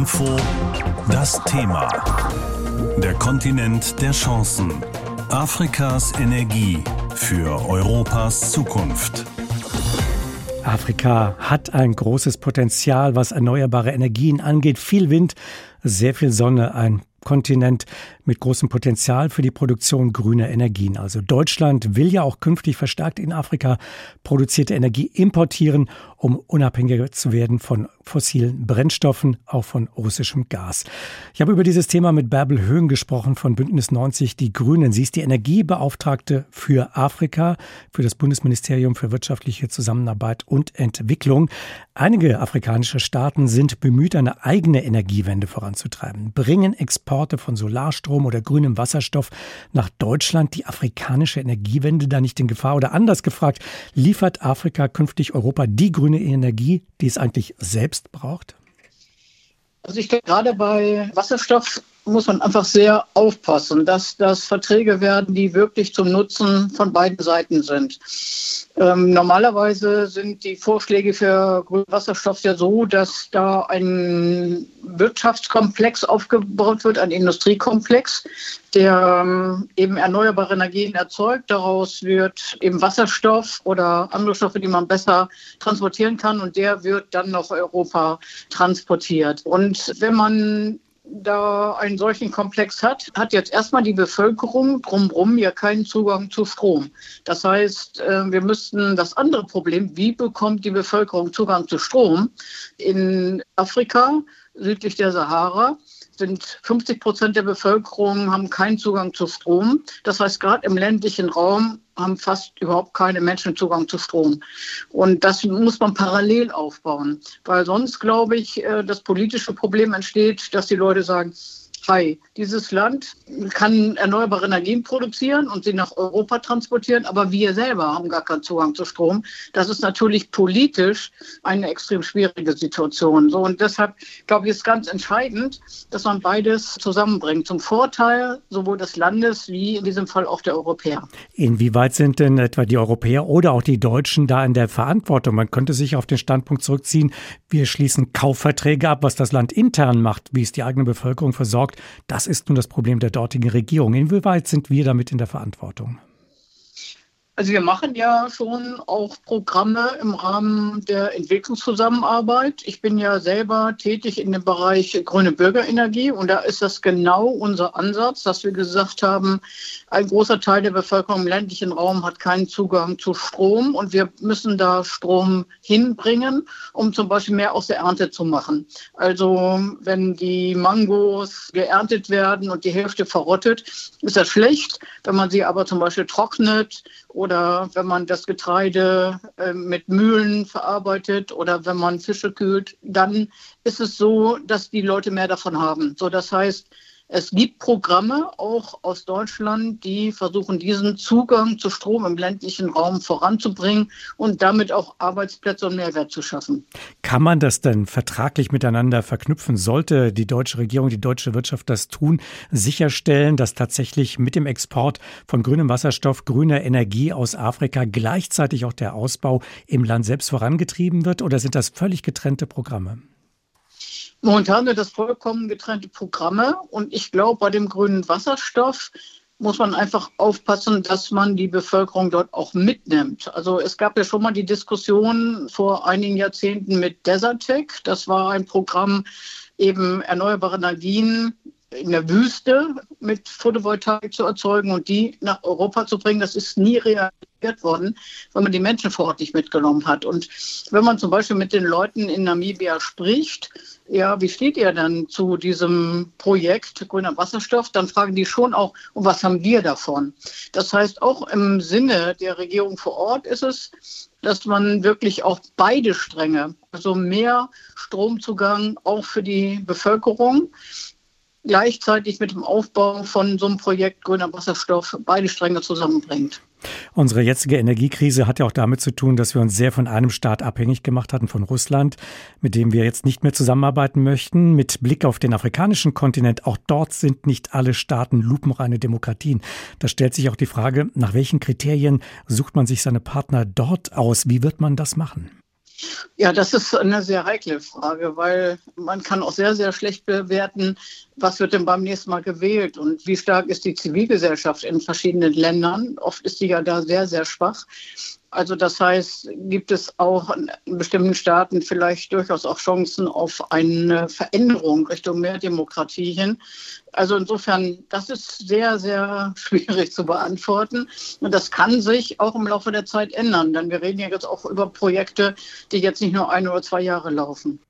Info das Thema. Der Kontinent der Chancen. Afrikas Energie für Europas Zukunft. Afrika hat ein großes Potenzial, was erneuerbare Energien angeht. Viel Wind, sehr viel Sonne, ein Kontinent mit großem Potenzial für die Produktion grüner Energien. Also Deutschland will ja auch künftig verstärkt in Afrika produzierte Energie importieren, um unabhängiger zu werden von fossilen Brennstoffen, auch von russischem Gas. Ich habe über dieses Thema mit Bärbel Höhen gesprochen von Bündnis 90 Die Grünen. Sie ist die Energiebeauftragte für Afrika, für das Bundesministerium für wirtschaftliche Zusammenarbeit und Entwicklung. Einige afrikanische Staaten sind bemüht, eine eigene Energiewende voranzutreiben, bringen Exporte von Solarstrom Strom oder grünem Wasserstoff nach Deutschland die afrikanische Energiewende da nicht in Gefahr? Oder anders gefragt, liefert Afrika künftig Europa die grüne Energie, die es eigentlich selbst braucht? Also ich glaube, gerade bei Wasserstoff muss man einfach sehr aufpassen, dass das Verträge werden, die wirklich zum Nutzen von beiden Seiten sind. Ähm, normalerweise sind die Vorschläge für grünen Wasserstoff ja so, dass da ein Wirtschaftskomplex aufgebaut wird, ein Industriekomplex, der ähm, eben erneuerbare Energien erzeugt. Daraus wird eben Wasserstoff oder andere Stoffe, die man besser transportieren kann, und der wird dann nach Europa transportiert. Und wenn man da einen solchen Komplex hat, hat jetzt erstmal die Bevölkerung drumherum ja keinen Zugang zu Strom. Das heißt, äh, wir müssten das andere Problem, wie bekommt die Bevölkerung Zugang zu Strom in Afrika südlich der Sahara, sind 50 Prozent der Bevölkerung haben keinen Zugang zu Strom. Das heißt, gerade im ländlichen Raum haben fast überhaupt keine Menschen Zugang zu Strom. Und das muss man parallel aufbauen, weil sonst, glaube ich, äh, das politische Problem entsteht, dass die Leute sagen, Hi, dieses Land kann erneuerbare Energien produzieren und sie nach Europa transportieren, aber wir selber haben gar keinen Zugang zu Strom. Das ist natürlich politisch eine extrem schwierige Situation. So und deshalb glaube ich, ist ganz entscheidend, dass man beides zusammenbringt zum Vorteil sowohl des Landes wie in diesem Fall auch der Europäer. Inwieweit sind denn etwa die Europäer oder auch die Deutschen da in der Verantwortung? Man könnte sich auf den Standpunkt zurückziehen, wir schließen Kaufverträge ab, was das Land intern macht, wie es die eigene Bevölkerung versorgt sorgt. Das ist nun das Problem der dortigen Regierung. Inwieweit sind wir damit in der Verantwortung? Also wir machen ja schon auch Programme im Rahmen der Entwicklungszusammenarbeit. Ich bin ja selber tätig in dem Bereich grüne Bürgerenergie und da ist das genau unser Ansatz, dass wir gesagt haben, ein großer Teil der Bevölkerung im ländlichen Raum hat keinen Zugang zu Strom und wir müssen da Strom hinbringen, um zum Beispiel mehr aus der Ernte zu machen. Also wenn die Mangos geerntet werden und die Hälfte verrottet, ist das schlecht. Wenn man sie aber zum Beispiel trocknet oder wenn man das Getreide äh, mit Mühlen verarbeitet oder wenn man Fische kühlt, dann ist es so, dass die Leute mehr davon haben. So, das heißt, es gibt Programme auch aus Deutschland, die versuchen, diesen Zugang zu Strom im ländlichen Raum voranzubringen und damit auch Arbeitsplätze und Mehrwert zu schaffen. Kann man das denn vertraglich miteinander verknüpfen? Sollte die deutsche Regierung, die deutsche Wirtschaft das tun, sicherstellen, dass tatsächlich mit dem Export von grünem Wasserstoff, grüner Energie aus Afrika gleichzeitig auch der Ausbau im Land selbst vorangetrieben wird? Oder sind das völlig getrennte Programme? Momentan sind das vollkommen getrennte Programme und ich glaube, bei dem grünen Wasserstoff muss man einfach aufpassen, dass man die Bevölkerung dort auch mitnimmt. Also es gab ja schon mal die Diskussion vor einigen Jahrzehnten mit Desertec. Das war ein Programm, eben erneuerbare Energien in der Wüste mit Photovoltaik zu erzeugen und die nach Europa zu bringen. Das ist nie realisiert worden, weil man die Menschen vor Ort nicht mitgenommen hat. Und wenn man zum Beispiel mit den Leuten in Namibia spricht, ja, wie steht ihr dann zu diesem Projekt grüner Wasserstoff? Dann fragen die schon auch, und was haben wir davon? Das heißt, auch im Sinne der Regierung vor Ort ist es, dass man wirklich auch beide Stränge, also mehr Stromzugang auch für die Bevölkerung, gleichzeitig mit dem Aufbau von so einem Projekt grüner Wasserstoff beide Stränge zusammenbringt. Unsere jetzige Energiekrise hat ja auch damit zu tun, dass wir uns sehr von einem Staat abhängig gemacht hatten, von Russland, mit dem wir jetzt nicht mehr zusammenarbeiten möchten. Mit Blick auf den afrikanischen Kontinent, auch dort sind nicht alle Staaten lupenreine Demokratien. Da stellt sich auch die Frage, nach welchen Kriterien sucht man sich seine Partner dort aus? Wie wird man das machen? Ja, das ist eine sehr heikle Frage, weil man kann auch sehr, sehr schlecht bewerten, was wird denn beim nächsten Mal gewählt und wie stark ist die Zivilgesellschaft in verschiedenen Ländern. Oft ist die ja da sehr, sehr schwach. Also das heißt, gibt es auch in bestimmten Staaten vielleicht durchaus auch Chancen auf eine Veränderung Richtung mehr Demokratie hin. Also insofern, das ist sehr, sehr schwierig zu beantworten. Und das kann sich auch im Laufe der Zeit ändern, denn wir reden ja jetzt auch über Projekte, die jetzt nicht nur ein oder zwei Jahre laufen.